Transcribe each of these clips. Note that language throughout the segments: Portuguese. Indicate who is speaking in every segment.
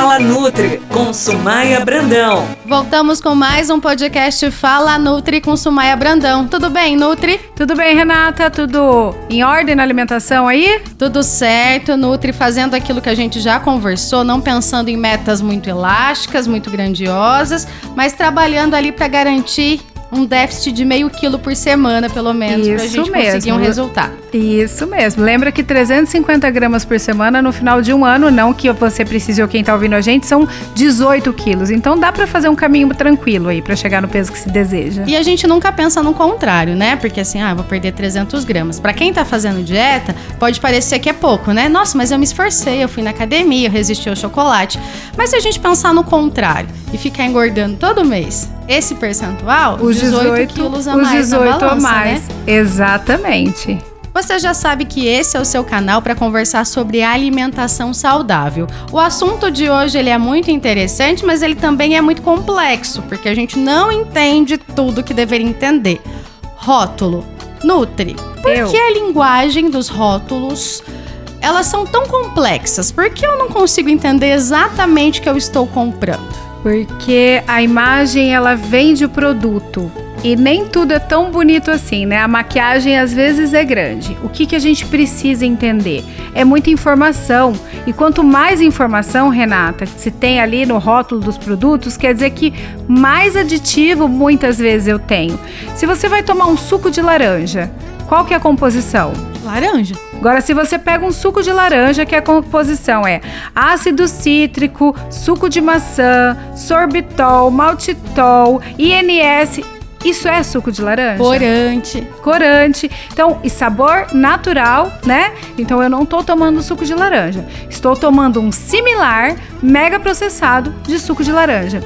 Speaker 1: Fala Nutri com Sumaia Brandão.
Speaker 2: Voltamos com mais um podcast Fala Nutri com Sumaia Brandão. Tudo bem, Nutri?
Speaker 3: Tudo bem, Renata? Tudo em ordem na alimentação aí?
Speaker 2: Tudo certo, Nutri, fazendo aquilo que a gente já conversou, não pensando em metas muito elásticas, muito grandiosas, mas trabalhando ali para garantir um déficit de meio quilo por semana, pelo menos, para a gente mesmo. conseguir um resultado.
Speaker 3: Isso mesmo. Lembra que 350 gramas por semana no final de um ano, não que você precise ou quem está ouvindo a gente, são 18 quilos. Então dá para fazer um caminho tranquilo aí para chegar no peso que se deseja.
Speaker 2: E a gente nunca pensa no contrário, né? Porque assim, ah, vou perder 300 gramas. Para quem está fazendo dieta, pode parecer que é pouco, né? Nossa, mas eu me esforcei, eu fui na academia, eu resisti ao chocolate. Mas se a gente pensar no contrário e ficar engordando todo mês, esse percentual, os 18, 18 quilos a
Speaker 3: os
Speaker 2: mais
Speaker 3: 18
Speaker 2: na balança,
Speaker 3: a mais.
Speaker 2: Né?
Speaker 3: Exatamente.
Speaker 2: Você já sabe que esse é o seu canal para conversar sobre alimentação saudável. O assunto de hoje ele é muito interessante, mas ele também é muito complexo, porque a gente não entende tudo que deveria entender. Rótulo. Nutri. Por eu. que a linguagem dos rótulos elas são tão complexas? Por que eu não consigo entender exatamente o que eu estou comprando?
Speaker 3: Porque a imagem ela vende o produto. E nem tudo é tão bonito assim, né? A maquiagem às vezes é grande. O que, que a gente precisa entender? É muita informação. E quanto mais informação, Renata, se tem ali no rótulo dos produtos, quer dizer que mais aditivo muitas vezes eu tenho. Se você vai tomar um suco de laranja, qual que é a composição?
Speaker 2: Laranja.
Speaker 3: Agora, se você pega um suco de laranja, que a composição é ácido cítrico, suco de maçã, sorbitol, maltitol, INS, isso é suco de laranja?
Speaker 2: Corante.
Speaker 3: Corante. Então, e sabor natural, né? Então eu não estou tomando suco de laranja. Estou tomando um similar, mega processado de suco de laranja.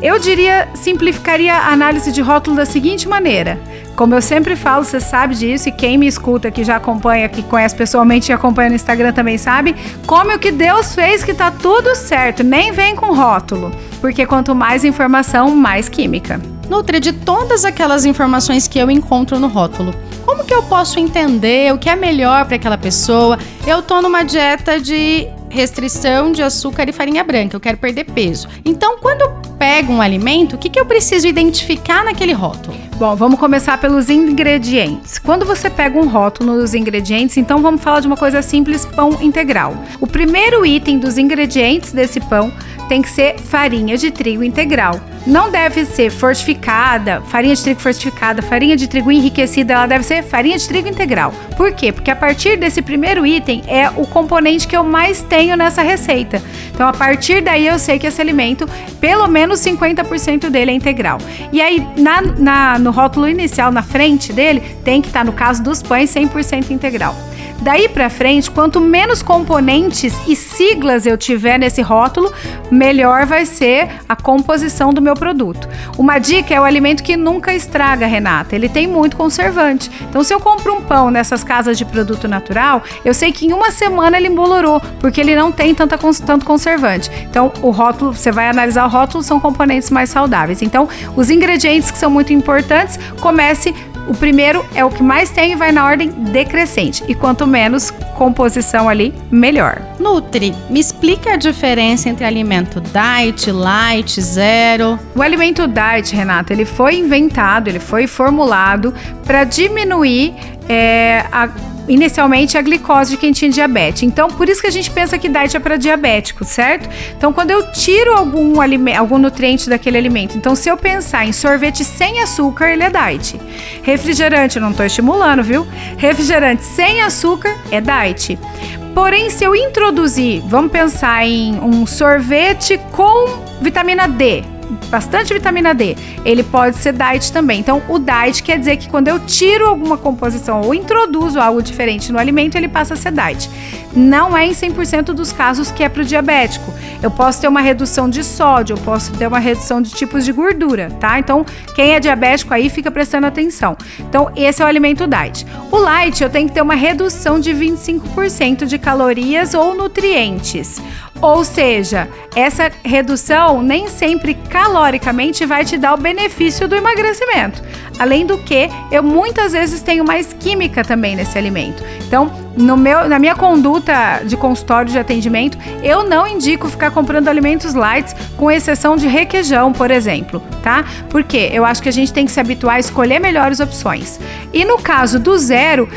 Speaker 3: Eu diria, simplificaria a análise de rótulo da seguinte maneira: como eu sempre falo, você sabe disso, e quem me escuta, que já acompanha, que conhece pessoalmente e acompanha no Instagram também sabe, come o que Deus fez que tá tudo certo, nem vem com rótulo, porque quanto mais informação, mais química.
Speaker 2: Nutri, de todas aquelas informações que eu encontro no rótulo, como que eu posso entender o que é melhor para aquela pessoa? Eu tô numa dieta de restrição de açúcar e farinha branca, eu quero perder peso. Então, quando pego um alimento, o que, que eu preciso identificar naquele rótulo?
Speaker 3: Bom, vamos começar pelos ingredientes. Quando você pega um rótulo nos ingredientes, então vamos falar de uma coisa simples, pão integral. O primeiro item dos ingredientes desse pão tem que ser farinha de trigo integral. Não deve ser fortificada, farinha de trigo fortificada, farinha de trigo enriquecida, ela deve ser farinha de trigo integral. Por quê? Porque a partir desse primeiro item é o componente que eu mais tenho nessa receita. Então, a partir daí eu sei que esse alimento, pelo menos 50% dele é integral. E aí, na, na, no rótulo inicial, na frente dele, tem que estar, tá, no caso dos pães, 100% integral. Daí para frente, quanto menos componentes e siglas eu tiver nesse rótulo, melhor vai ser a composição do meu produto. Uma dica é o alimento que nunca estraga, Renata. Ele tem muito conservante. Então, se eu compro um pão nessas casas de produto natural, eu sei que em uma semana ele embolorou, porque ele não tem tanta, tanto conservante. Então, o rótulo, você vai analisar o rótulo, são componentes mais saudáveis. Então, os ingredientes que são muito importantes, comece o primeiro é o que mais tem e vai na ordem decrescente. E quanto menos composição ali, melhor.
Speaker 2: Nutri, me explica a diferença entre alimento diet, light, zero.
Speaker 3: O alimento diet, Renata, ele foi inventado, ele foi formulado para diminuir é, a inicialmente a glicose de quem tinha diabetes. Então, por isso que a gente pensa que diet é para diabético, certo? Então, quando eu tiro algum, alimento, algum nutriente daquele alimento, então se eu pensar em sorvete sem açúcar, ele é diet. Refrigerante, não estou estimulando, viu? Refrigerante sem açúcar é diet. Porém, se eu introduzir, vamos pensar em um sorvete com vitamina D, bastante vitamina D, ele pode ser diet também. Então, o diet quer dizer que quando eu tiro alguma composição ou introduzo algo diferente no alimento, ele passa a ser diet. Não é em 100% dos casos que é para o diabético. Eu posso ter uma redução de sódio, eu posso ter uma redução de tipos de gordura, tá? Então, quem é diabético aí fica prestando atenção. Então, esse é o alimento diet. O light, eu tenho que ter uma redução de 25% de calorias ou nutrientes. Ou seja, essa redução nem sempre caloricamente vai te dar o benefício do emagrecimento. Além do que, eu muitas vezes tenho mais química também nesse alimento. Então, no meu, na minha conduta de consultório de atendimento, eu não indico ficar comprando alimentos light, com exceção de requeijão, por exemplo, tá? Porque eu acho que a gente tem que se habituar a escolher melhores opções. E no caso do zero,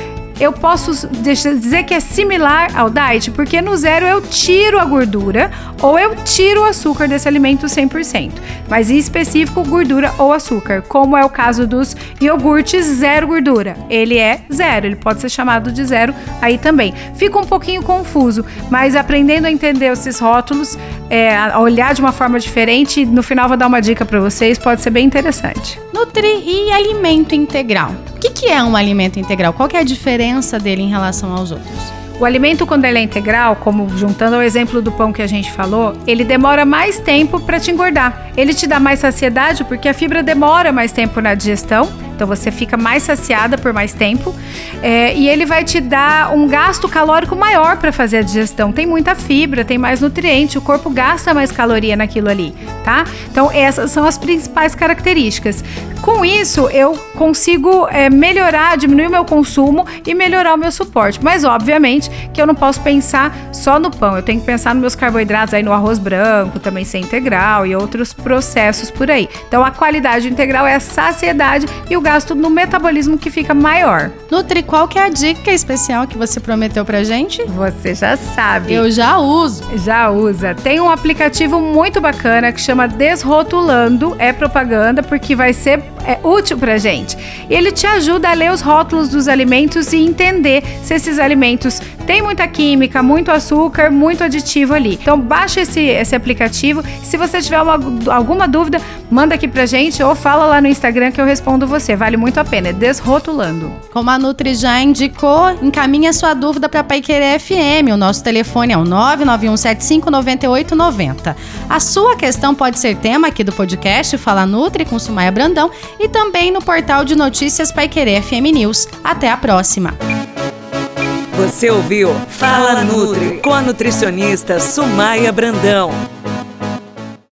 Speaker 3: eu posso dizer que é similar ao diet, porque no zero eu tiro a gordura ou eu tiro o açúcar desse alimento 100%, mas em específico gordura ou açúcar, como é o caso dos iogurtes zero gordura. Ele é zero, ele pode ser chamado de zero aí também. Fica um pouquinho confuso, mas aprendendo a entender esses rótulos, é, a olhar de uma forma diferente, no final vou dar uma dica para vocês, pode ser bem interessante.
Speaker 2: Nutri e alimento integral. Que, que é um alimento integral? Qual é a diferença dele em relação aos outros?
Speaker 3: O alimento, quando ele é integral, como juntando ao exemplo do pão que a gente falou, ele demora mais tempo para te engordar. Ele te dá mais saciedade porque a fibra demora mais tempo na digestão então você fica mais saciada por mais tempo é, e ele vai te dar um gasto calórico maior para fazer a digestão. Tem muita fibra, tem mais nutriente, o corpo gasta mais caloria naquilo ali, tá? Então essas são as principais características. Com isso, eu consigo é, melhorar, diminuir o meu consumo e melhorar o meu suporte. Mas, obviamente, que eu não posso pensar só no pão. Eu tenho que pensar nos meus carboidratos, aí no arroz branco, também ser integral e outros processos por aí. Então, a qualidade integral é a saciedade e o gasto no metabolismo que fica maior.
Speaker 2: Nutri, qual que é a dica especial que você prometeu pra gente?
Speaker 3: Você já sabe.
Speaker 2: Eu já uso.
Speaker 3: Já usa. Tem um aplicativo muito bacana que chama Desrotulando. É propaganda porque vai ser é útil pra gente. Ele te ajuda a ler os rótulos dos alimentos e entender se esses alimentos têm muita química, muito açúcar, muito aditivo ali. Então baixa esse, esse aplicativo. Se você tiver uma, alguma dúvida, manda aqui pra gente ou fala lá no Instagram que eu respondo você. Vale muito a pena. É desrotulando.
Speaker 2: Como a Nutri já indicou, encaminha sua dúvida para Paiquerê FM. O nosso telefone é o 991759890. A sua questão pode ser tema aqui do podcast Fala Nutri com Sumaia Brandão e também no portal de notícias Pai Querer FM News. Até a próxima.
Speaker 1: Você ouviu Fala Nutri com a nutricionista Sumaia Brandão.